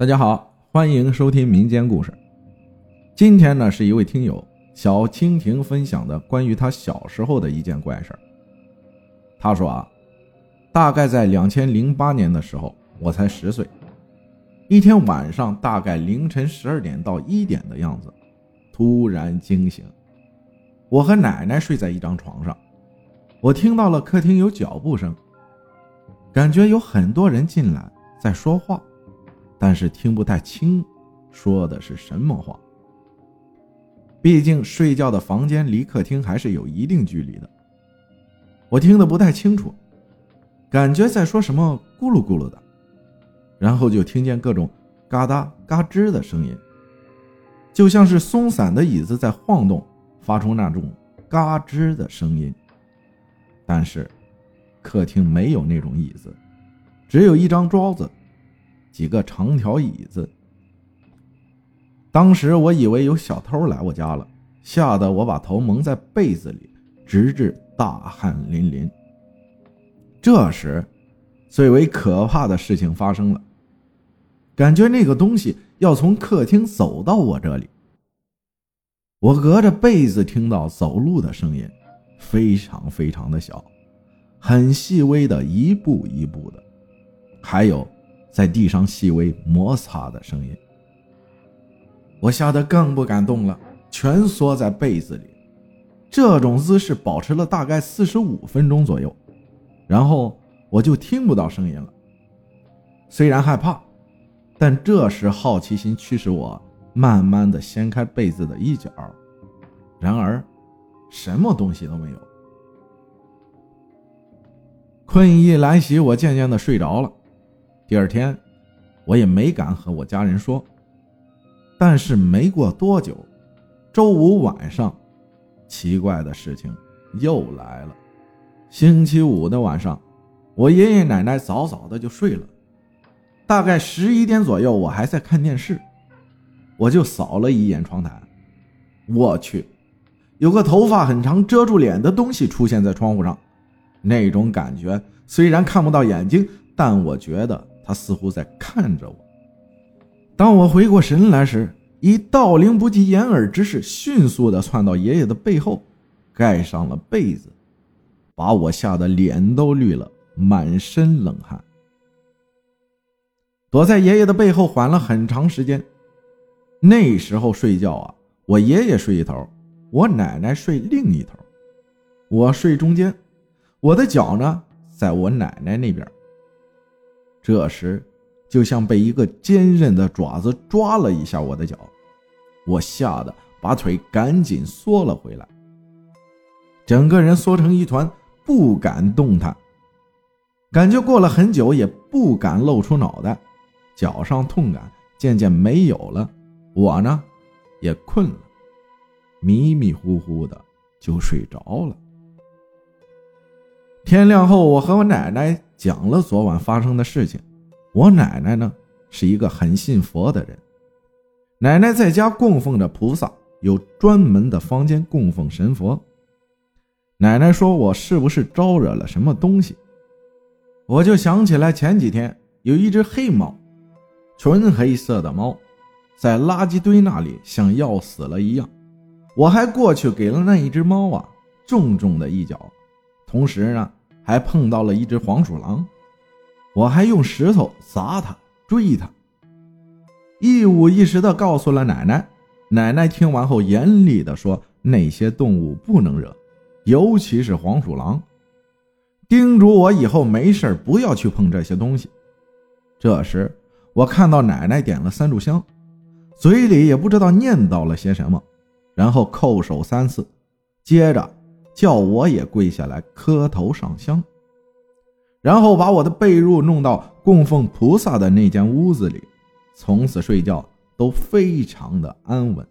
大家好，欢迎收听民间故事。今天呢，是一位听友小蜻蜓分享的关于他小时候的一件怪事他说啊，大概在两千零八年的时候，我才十岁。一天晚上，大概凌晨十二点到一点的样子，突然惊醒。我和奶奶睡在一张床上，我听到了客厅有脚步声，感觉有很多人进来在说话。但是听不太清，说的是什么话。毕竟睡觉的房间离客厅还是有一定距离的，我听得不太清楚，感觉在说什么咕噜咕噜的，然后就听见各种嘎哒嘎吱的声音，就像是松散的椅子在晃动，发出那种嘎吱的声音。但是，客厅没有那种椅子，只有一张桌子。几个长条椅子。当时我以为有小偷来我家了，吓得我把头蒙在被子里，直至大汗淋淋。这时，最为可怕的事情发生了，感觉那个东西要从客厅走到我这里。我隔着被子听到走路的声音，非常非常的小，很细微的一步一步的，还有。在地上细微摩擦的声音，我吓得更不敢动了，蜷缩在被子里。这种姿势保持了大概四十五分钟左右，然后我就听不到声音了。虽然害怕，但这时好奇心驱使我慢慢的掀开被子的一角，然而什么东西都没有。困意来袭，我渐渐的睡着了。第二天，我也没敢和我家人说。但是没过多久，周五晚上，奇怪的事情又来了。星期五的晚上，我爷爷奶奶早早的就睡了，大概十一点左右，我还在看电视，我就扫了一眼窗台，我去，有个头发很长、遮住脸的东西出现在窗户上。那种感觉虽然看不到眼睛，但我觉得。他似乎在看着我。当我回过神来时，以盗铃不及掩耳之势，迅速地窜到爷爷的背后，盖上了被子，把我吓得脸都绿了，满身冷汗。躲在爷爷的背后缓了很长时间。那时候睡觉啊，我爷爷睡一头，我奶奶睡另一头，我睡中间，我的脚呢，在我奶奶那边。这时，就像被一个坚韧的爪子抓了一下我的脚，我吓得把腿赶紧缩了回来，整个人缩成一团，不敢动弹。感觉过了很久，也不敢露出脑袋，脚上痛感渐渐没有了，我呢，也困了，迷迷糊糊的就睡着了。天亮后，我和我奶奶。讲了昨晚发生的事情。我奶奶呢是一个很信佛的人，奶奶在家供奉着菩萨，有专门的房间供奉神佛。奶奶说我是不是招惹了什么东西？我就想起来前几天有一只黑猫，纯黑色的猫，在垃圾堆那里像要死了一样，我还过去给了那一只猫啊重重的一脚，同时呢。还碰到了一只黄鼠狼，我还用石头砸它、追它，一五一十的告诉了奶奶。奶奶听完后严厉的说：“那些动物不能惹，尤其是黄鼠狼，叮嘱我以后没事不要去碰这些东西。”这时，我看到奶奶点了三炷香，嘴里也不知道念叨了些什么，然后叩首三次，接着。叫我也跪下来磕头上香，然后把我的被褥弄到供奉菩萨的那间屋子里，从此睡觉都非常的安稳。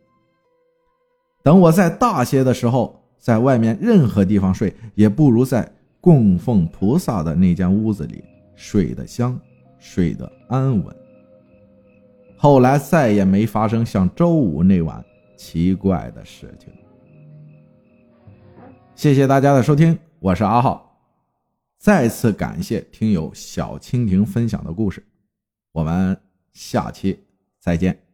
等我再大些的时候，在外面任何地方睡，也不如在供奉菩萨的那间屋子里睡得香，睡得安稳。后来再也没发生像周五那晚奇怪的事情。谢谢大家的收听，我是阿浩。再次感谢听友小蜻蜓分享的故事，我们下期再见。